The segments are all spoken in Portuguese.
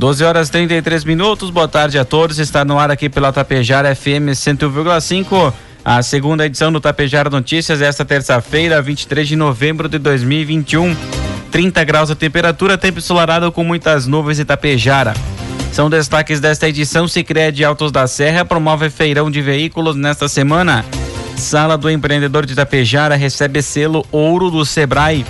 Doze horas e 33 minutos. Boa tarde a todos. Está no ar aqui pela Tapejara FM 101,5. A segunda edição do Tapejara Notícias esta terça-feira, 23 de novembro de 2021. 30 graus a temperatura, tempo ensolarado com muitas nuvens em Tapejara. São destaques desta edição. Sicredi Altos da Serra promove feirão de veículos nesta semana. Sala do Empreendedor de Tapejara recebe selo Ouro do Sebrae.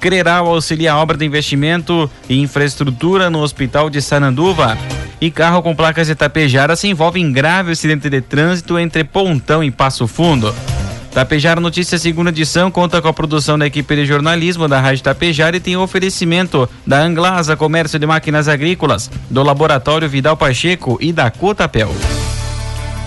Creral auxilia a obra de investimento e infraestrutura no Hospital de Sananduva. E carro com placas de Tapejara se envolve em grave acidente de trânsito entre Pontão e Passo Fundo. Tapejara Notícias segunda edição conta com a produção da equipe de jornalismo da Rádio Tapejara e tem oferecimento da Anglasa Comércio de Máquinas Agrícolas, do Laboratório Vidal Pacheco e da Cotapel.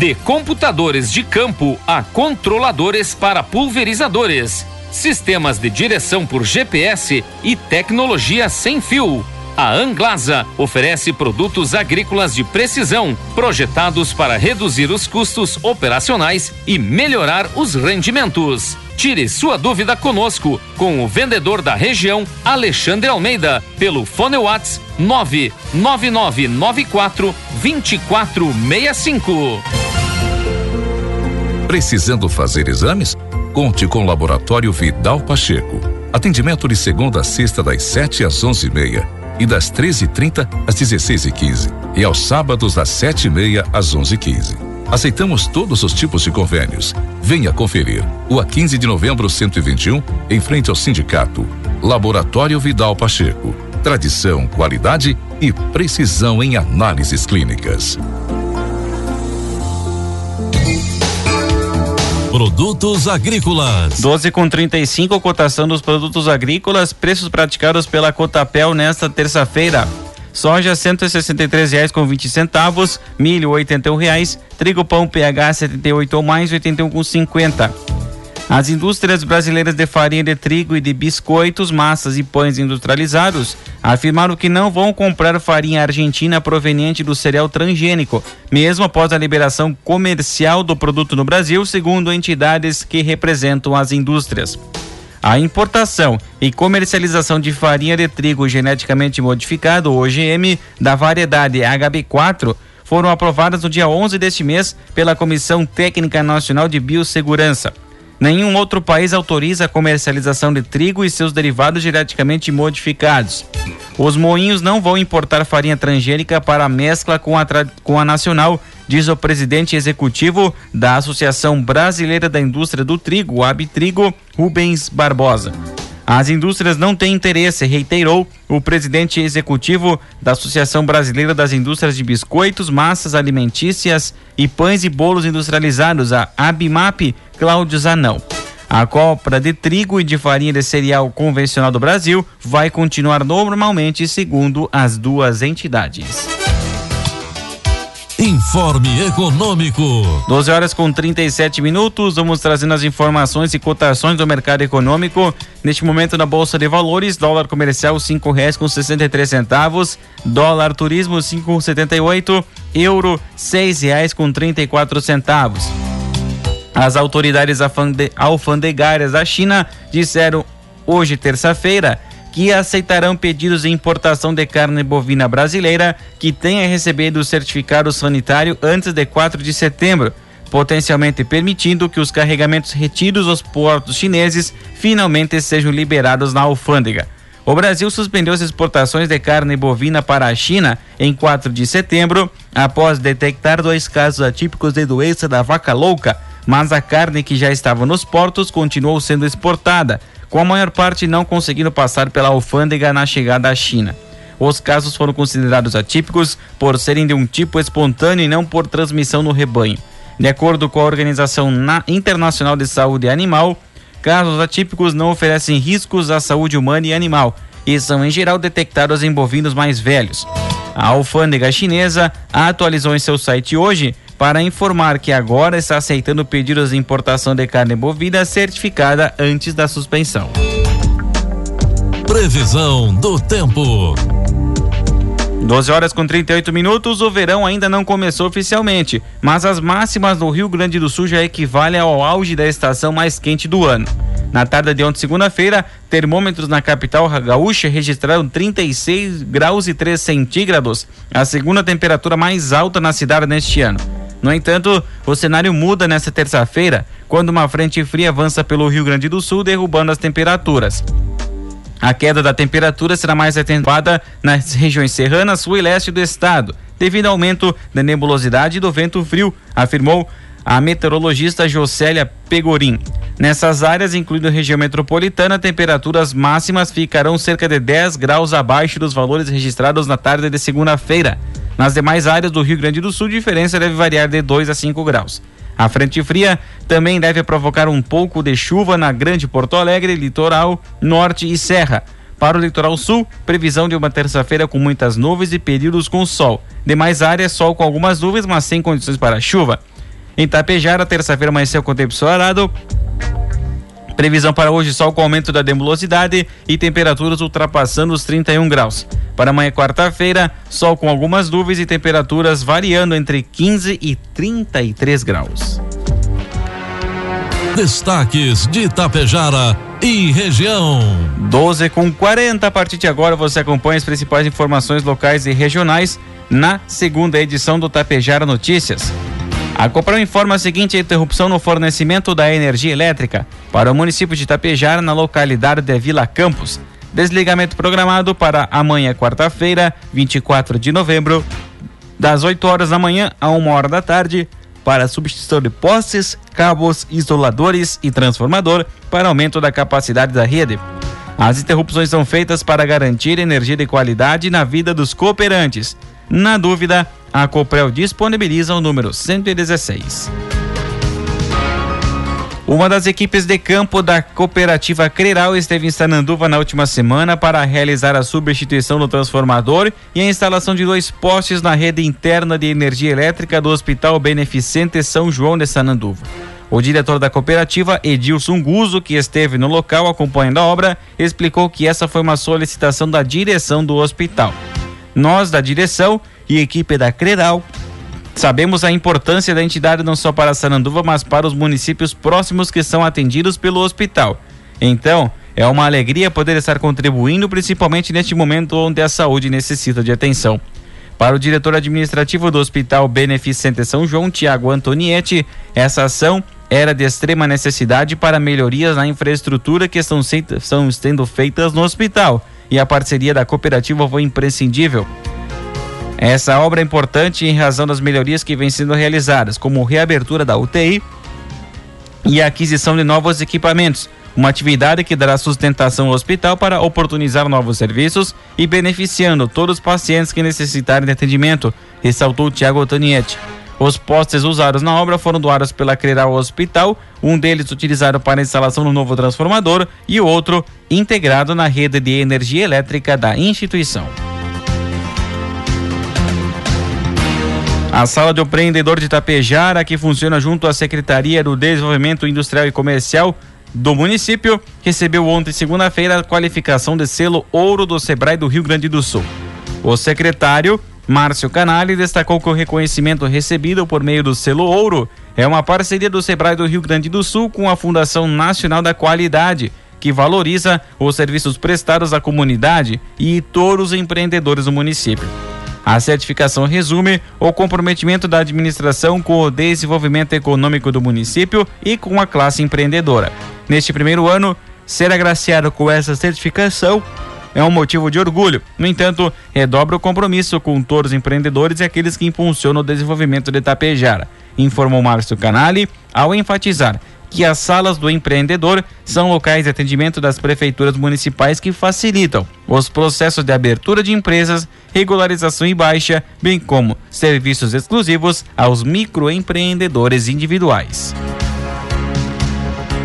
De computadores de campo a controladores para pulverizadores, sistemas de direção por GPS e tecnologia sem fio. A Anglasa oferece produtos agrícolas de precisão, projetados para reduzir os custos operacionais e melhorar os rendimentos. Tire sua dúvida conosco com o vendedor da região, Alexandre Almeida, pelo Fone Whats 99994 2465. Precisando fazer exames? Conte com o Laboratório Vidal Pacheco. Atendimento de segunda a sexta das 7 às 11h30 e das 13h30 às 16h15 e aos sábados das 7h30 às 11h15. Aceitamos todos os tipos de convênios. Venha conferir. O a 15 de novembro 121, em frente ao sindicato. Laboratório Vidal Pacheco. Tradição, qualidade e precisão em análises clínicas. Produtos agrícolas. 12 com 35, cotação dos produtos agrícolas, preços praticados pela Cotapel nesta terça-feira. Soja R$ reais com 20 centavos, milho R$ reais, trigo pão PH 78 ou mais, 81 com 50. As indústrias brasileiras de farinha de trigo e de biscoitos, massas e pães industrializados afirmaram que não vão comprar farinha argentina proveniente do cereal transgênico, mesmo após a liberação comercial do produto no Brasil, segundo entidades que representam as indústrias. A importação e comercialização de farinha de trigo geneticamente modificado, OGM, da variedade HB4 foram aprovadas no dia 11 deste mês pela Comissão Técnica Nacional de Biossegurança. Nenhum outro país autoriza a comercialização de trigo e seus derivados geneticamente modificados. Os moinhos não vão importar farinha transgênica para mescla com a, com a nacional, diz o presidente executivo da Associação Brasileira da Indústria do Trigo, Abtrigo, Rubens Barbosa. As indústrias não têm interesse, reiterou o presidente executivo da Associação Brasileira das Indústrias de Biscoitos, Massas Alimentícias e Pães e Bolos Industrializados, a ABMAP, Cláudio Zanão. A compra de trigo e de farinha de cereal convencional do Brasil vai continuar normalmente, segundo as duas entidades. Informe Econômico. 12 horas com 37 minutos. Vamos trazendo as informações e cotações do mercado econômico. Neste momento na Bolsa de Valores, dólar comercial cinco reais com sessenta e três centavos, dólar turismo cinco setenta e oito, euro seis reais com trinta e quatro centavos. As autoridades alfandegárias da China disseram hoje terça-feira que aceitarão pedidos de importação de carne bovina brasileira que tenha recebido o certificado sanitário antes de 4 de setembro, potencialmente permitindo que os carregamentos retidos aos portos chineses finalmente sejam liberados na alfândega. O Brasil suspendeu as exportações de carne bovina para a China em 4 de setembro, após detectar dois casos atípicos de doença da vaca louca, mas a carne que já estava nos portos continuou sendo exportada, com a maior parte não conseguindo passar pela alfândega na chegada à China. Os casos foram considerados atípicos por serem de um tipo espontâneo e não por transmissão no rebanho. De acordo com a Organização Internacional de Saúde Animal, Casos atípicos não oferecem riscos à saúde humana e animal e são em geral detectados em bovinos mais velhos. A alfândega chinesa atualizou em seu site hoje para informar que agora está aceitando pedidos de importação de carne bovina certificada antes da suspensão. Previsão do tempo. 12 horas com 38 minutos, o verão ainda não começou oficialmente, mas as máximas no Rio Grande do Sul já equivalem ao auge da estação mais quente do ano. Na tarde de ontem, segunda-feira, termômetros na capital gaúcha registraram 36 graus e 3 centígrados, a segunda temperatura mais alta na cidade neste ano. No entanto, o cenário muda nesta terça-feira, quando uma frente fria avança pelo Rio Grande do Sul, derrubando as temperaturas. A queda da temperatura será mais acentuada nas regiões serranas, sul e leste do estado, devido ao aumento da nebulosidade e do vento frio, afirmou a meteorologista Jocélia Pegorim. Nessas áreas, incluindo a região metropolitana, temperaturas máximas ficarão cerca de 10 graus abaixo dos valores registrados na tarde de segunda-feira. Nas demais áreas do Rio Grande do Sul, a diferença deve variar de 2 a 5 graus. A frente fria também deve provocar um pouco de chuva na Grande Porto Alegre, litoral, norte e serra. Para o litoral sul, previsão de uma terça-feira com muitas nuvens e períodos com sol. Demais áreas, sol com algumas nuvens, mas sem condições para chuva. Em Tapejara, terça-feira amanheceu com tempo ensolarado. Previsão para hoje, sol com aumento da nebulosidade e temperaturas ultrapassando os 31 graus. Para amanhã, quarta-feira, sol com algumas nuvens e temperaturas variando entre 15 e 33 graus. Destaques de Itapejara e região. 12 com 40. A partir de agora você acompanha as principais informações locais e regionais na segunda edição do Tapejara Notícias. A Copel informa a seguinte interrupção no fornecimento da energia elétrica para o município de Itapejara, na localidade de Vila Campos. Desligamento programado para amanhã, quarta-feira, 24 de novembro, das 8 horas da manhã a 1 hora da tarde, para substituição de postes, cabos, isoladores e transformador para aumento da capacidade da rede. As interrupções são feitas para garantir energia de qualidade na vida dos cooperantes. Na dúvida, a Coprel disponibiliza o número 116. Uma das equipes de campo da cooperativa Creral esteve em Sananduva na última semana para realizar a substituição do transformador e a instalação de dois postes na rede interna de energia elétrica do Hospital Beneficente São João de Sananduva. O diretor da cooperativa, Edilson Guzo, que esteve no local acompanhando a obra, explicou que essa foi uma solicitação da direção do hospital. Nós, da direção e equipe da Creral, sabemos a importância da entidade não só para Sananduva, mas para os municípios próximos que são atendidos pelo hospital. Então, é uma alegria poder estar contribuindo, principalmente neste momento onde a saúde necessita de atenção. Para o diretor administrativo do Hospital Beneficente São João, Tiago Antonietti, essa ação era de extrema necessidade para melhorias na infraestrutura que estão sendo feitas no hospital e a parceria da cooperativa foi imprescindível. Essa obra é importante em razão das melhorias que vêm sendo realizadas, como reabertura da UTI e a aquisição de novos equipamentos, uma atividade que dará sustentação ao hospital para oportunizar novos serviços e beneficiando todos os pacientes que necessitarem de atendimento, ressaltou Tiago Otanietti. Os postes usados na obra foram doados pela Creral Hospital, um deles utilizado para a instalação do novo transformador e o outro integrado na rede de energia elétrica da instituição. A sala de empreendedor de Itapejara, que funciona junto à Secretaria do Desenvolvimento Industrial e Comercial do município, recebeu ontem, segunda-feira, a qualificação de selo ouro do Sebrae do Rio Grande do Sul. O secretário Márcio Canali destacou que o reconhecimento recebido por meio do selo ouro é uma parceria do Sebrae do Rio Grande do Sul com a Fundação Nacional da Qualidade, que valoriza os serviços prestados à comunidade e todos os empreendedores do município. A certificação resume o comprometimento da administração com o desenvolvimento econômico do município e com a classe empreendedora. Neste primeiro ano, ser agraciado com essa certificação é um motivo de orgulho. No entanto, redobra o compromisso com todos os empreendedores e aqueles que impulsionam o desenvolvimento de Tapejara, informou Márcio Canali ao enfatizar que as salas do empreendedor são locais de atendimento das prefeituras municipais que facilitam os processos de abertura de empresas, regularização e baixa, bem como serviços exclusivos aos microempreendedores individuais.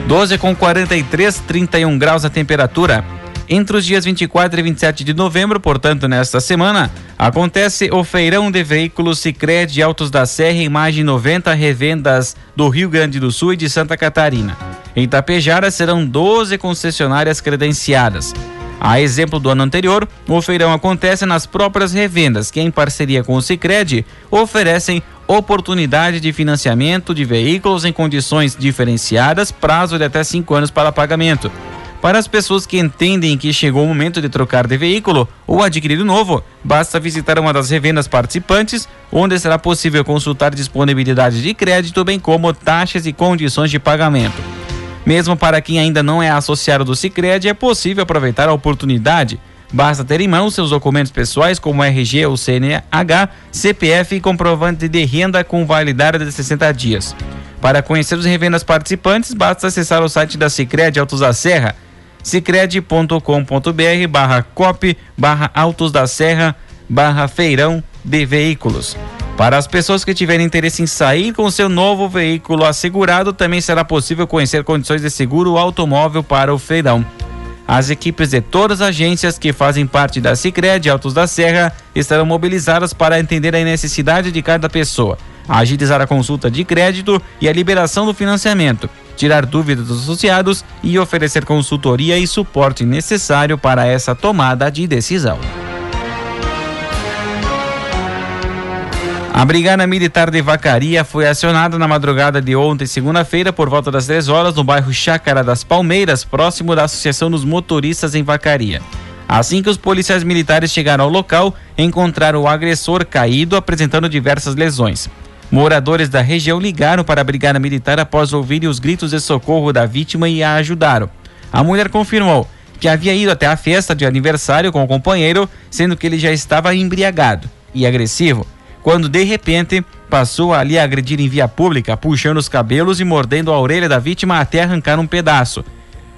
12 com 43, 31 graus a temperatura. Entre os dias 24 e 27 de novembro, portanto, nesta semana, acontece o feirão de veículos Sicredi Altos da Serra em mais de 90 revendas do Rio Grande do Sul e de Santa Catarina. Em Tapejara serão 12 concessionárias credenciadas. A exemplo do ano anterior, o feirão acontece nas próprias revendas, que em parceria com o Sicredi oferecem oportunidade de financiamento de veículos em condições diferenciadas, prazo de até cinco anos para pagamento. Para as pessoas que entendem que chegou o momento de trocar de veículo ou adquirir um novo, basta visitar uma das revendas participantes, onde será possível consultar disponibilidade de crédito, bem como taxas e condições de pagamento. Mesmo para quem ainda não é associado do Sicredi, é possível aproveitar a oportunidade. Basta ter em mão seus documentos pessoais como RG ou CNH, CPF e comprovante de renda com validade de 60 dias. Para conhecer os revendas participantes, basta acessar o site da Sicredi Altos da Serra cicred.com.br barra cop barra Altos da Serra barra feirão de veículos. Para as pessoas que tiverem interesse em sair com seu novo veículo assegurado, também será possível conhecer condições de seguro automóvel para o feirão. As equipes de todas as agências que fazem parte da Sicredi Altos da Serra estarão mobilizadas para entender a necessidade de cada pessoa, agilizar a consulta de crédito e a liberação do financiamento tirar dúvidas dos associados e oferecer consultoria e suporte necessário para essa tomada de decisão. A Brigada Militar de Vacaria foi acionada na madrugada de ontem, segunda-feira, por volta das 3 horas, no bairro Chácara das Palmeiras, próximo da Associação dos Motoristas em Vacaria. Assim que os policiais militares chegaram ao local, encontraram o agressor caído apresentando diversas lesões. Moradores da região ligaram para a Brigada Militar após ouvirem os gritos de socorro da vítima e a ajudaram. A mulher confirmou que havia ido até a festa de aniversário com o companheiro, sendo que ele já estava embriagado e agressivo, quando de repente passou a lhe agredir em via pública, puxando os cabelos e mordendo a orelha da vítima até arrancar um pedaço.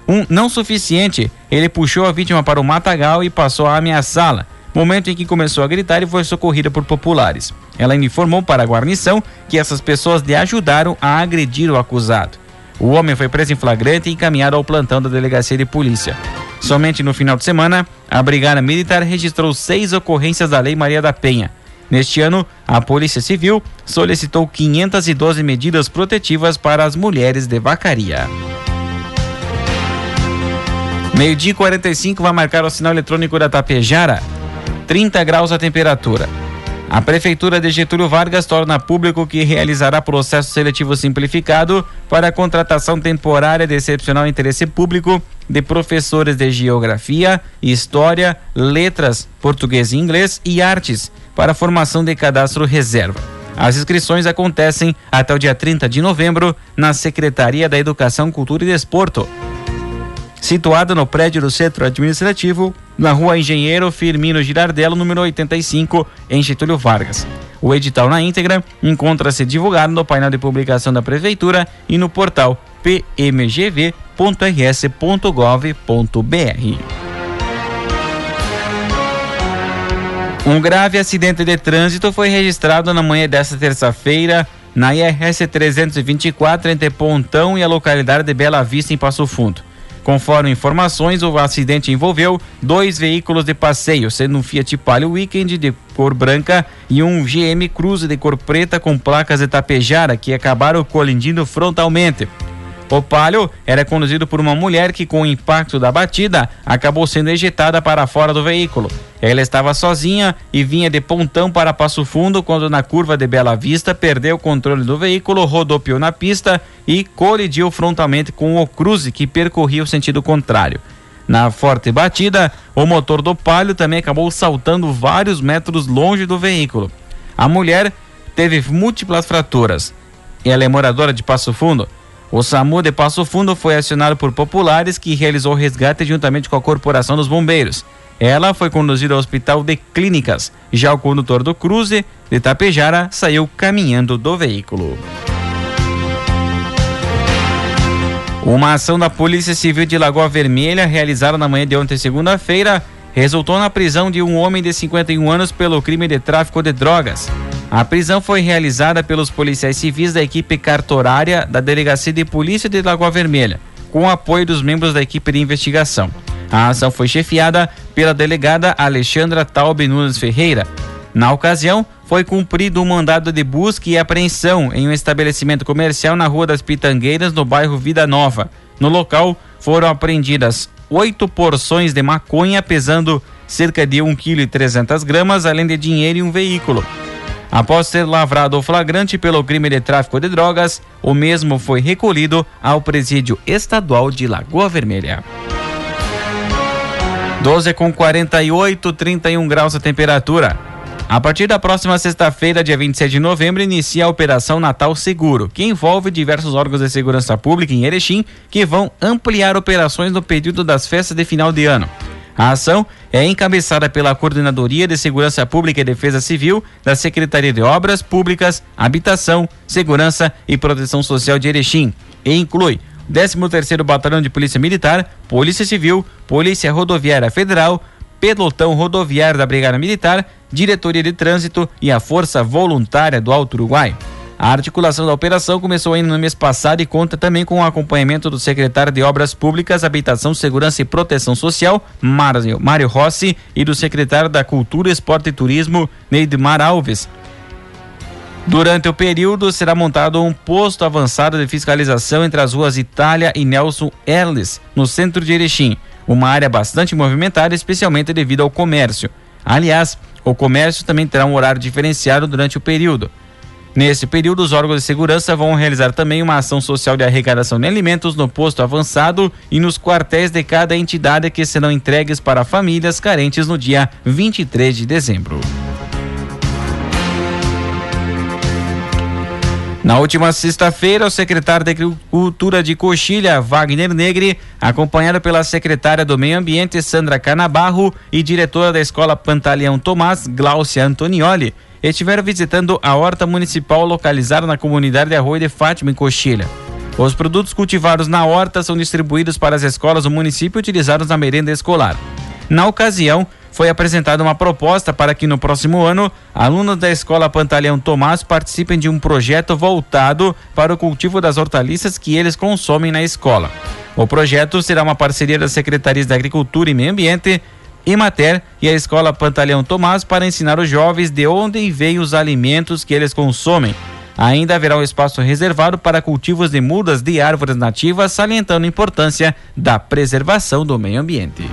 Um não suficiente, ele puxou a vítima para o matagal e passou a ameaçá-la momento em que começou a gritar e foi socorrida por populares. Ela informou para a guarnição que essas pessoas lhe ajudaram a agredir o acusado. O homem foi preso em flagrante e encaminhado ao plantão da delegacia de polícia. Somente no final de semana, a Brigada Militar registrou seis ocorrências da Lei Maria da Penha. Neste ano, a Polícia Civil solicitou 512 medidas protetivas para as mulheres de vacaria. Meio-dia 45 vai marcar o sinal eletrônico da Tapejara. 30 graus a temperatura. A Prefeitura de Getúlio Vargas torna público que realizará processo seletivo simplificado para a contratação temporária de excepcional interesse público de professores de Geografia, História, Letras, Português e Inglês e Artes para formação de cadastro reserva. As inscrições acontecem até o dia 30 de novembro na Secretaria da Educação, Cultura e Desporto situada no prédio do Centro Administrativo, na rua Engenheiro Firmino Girardello, número 85, em Getúlio Vargas. O edital na íntegra encontra-se divulgado no painel de publicação da Prefeitura e no portal pmgv.rs.gov.br. Um grave acidente de trânsito foi registrado na manhã desta terça-feira na IRS 324 entre Pontão e a localidade de Bela Vista, em Passo Fundo. Conforme informações, o acidente envolveu dois veículos de passeio, sendo um Fiat Palio Weekend de cor branca e um GM Cruze de cor preta com placas de tapejara que acabaram colidindo frontalmente. O Palio era conduzido por uma mulher que, com o impacto da batida, acabou sendo ejetada para fora do veículo. Ela estava sozinha e vinha de pontão para Passo Fundo quando, na curva de Bela Vista, perdeu o controle do veículo, rodopiou na pista e colidiu frontalmente com o Cruze, que percorria o sentido contrário. Na forte batida, o motor do Palio também acabou saltando vários metros longe do veículo. A mulher teve múltiplas fraturas. Ela é moradora de Passo Fundo o SAMU de Passo Fundo foi acionado por populares que realizou o resgate juntamente com a Corporação dos Bombeiros. Ela foi conduzida ao hospital de clínicas. Já o condutor do cruze de Tapejara saiu caminhando do veículo. Uma ação da Polícia Civil de Lagoa Vermelha, realizada na manhã de ontem, segunda-feira, resultou na prisão de um homem de 51 anos pelo crime de tráfico de drogas. A prisão foi realizada pelos policiais civis da equipe cartorária da Delegacia de Polícia de Lagoa Vermelha, com apoio dos membros da equipe de investigação. A ação foi chefiada pela delegada Alexandra Taube Nunes Ferreira. Na ocasião, foi cumprido um mandado de busca e apreensão em um estabelecimento comercial na Rua das Pitangueiras, no bairro Vida Nova. No local, foram apreendidas oito porções de maconha, pesando cerca de 1,3 kg, além de dinheiro e um veículo. Após ser lavrado o flagrante pelo crime de tráfico de drogas, o mesmo foi recolhido ao presídio estadual de Lagoa Vermelha. 12 com 48, 31 graus a temperatura. A partir da próxima sexta-feira, dia 27 de novembro, inicia a Operação Natal Seguro, que envolve diversos órgãos de segurança pública em Erechim que vão ampliar operações no período das festas de final de ano. A ação é encabeçada pela Coordenadoria de Segurança Pública e Defesa Civil da Secretaria de Obras Públicas, Habitação, Segurança e Proteção Social de Erechim e inclui 13º Batalhão de Polícia Militar, Polícia Civil, Polícia Rodoviária Federal, Pelotão Rodoviário da Brigada Militar, Diretoria de Trânsito e a Força Voluntária do Alto Uruguai. A articulação da operação começou ainda no mês passado e conta também com o acompanhamento do secretário de Obras Públicas, Habitação, Segurança e Proteção Social, Mário, Rossi, e do secretário da Cultura, Esporte e Turismo, Neidmar Alves. Durante o período, será montado um posto avançado de fiscalização entre as ruas Itália e Nelson Erles, no centro de Erechim, uma área bastante movimentada, especialmente devido ao comércio. Aliás, o comércio também terá um horário diferenciado durante o período. Nesse período, os órgãos de segurança vão realizar também uma ação social de arrecadação de alimentos no posto avançado e nos quartéis de cada entidade que serão entregues para famílias carentes no dia 23 de dezembro. Na última sexta-feira, o secretário de Agricultura de Coxilha, Wagner Negri, acompanhado pela secretária do Meio Ambiente, Sandra Canabarro, e diretora da Escola Pantaleão Tomás, Glaucia Antonioli, estiveram visitando a horta municipal localizada na comunidade de Arroio de Fátima, em Coxilha. Os produtos cultivados na horta são distribuídos para as escolas do município utilizados na merenda escolar. Na ocasião, foi apresentada uma proposta para que no próximo ano, alunos da Escola Pantaleão Tomás participem de um projeto voltado para o cultivo das hortaliças que eles consomem na escola. O projeto será uma parceria das Secretarias da Agricultura e Meio Ambiente, Emater e a Escola Pantaleão Tomás para ensinar os jovens de onde vêm os alimentos que eles consomem. Ainda haverá um espaço reservado para cultivos de mudas de árvores nativas, salientando a importância da preservação do meio ambiente.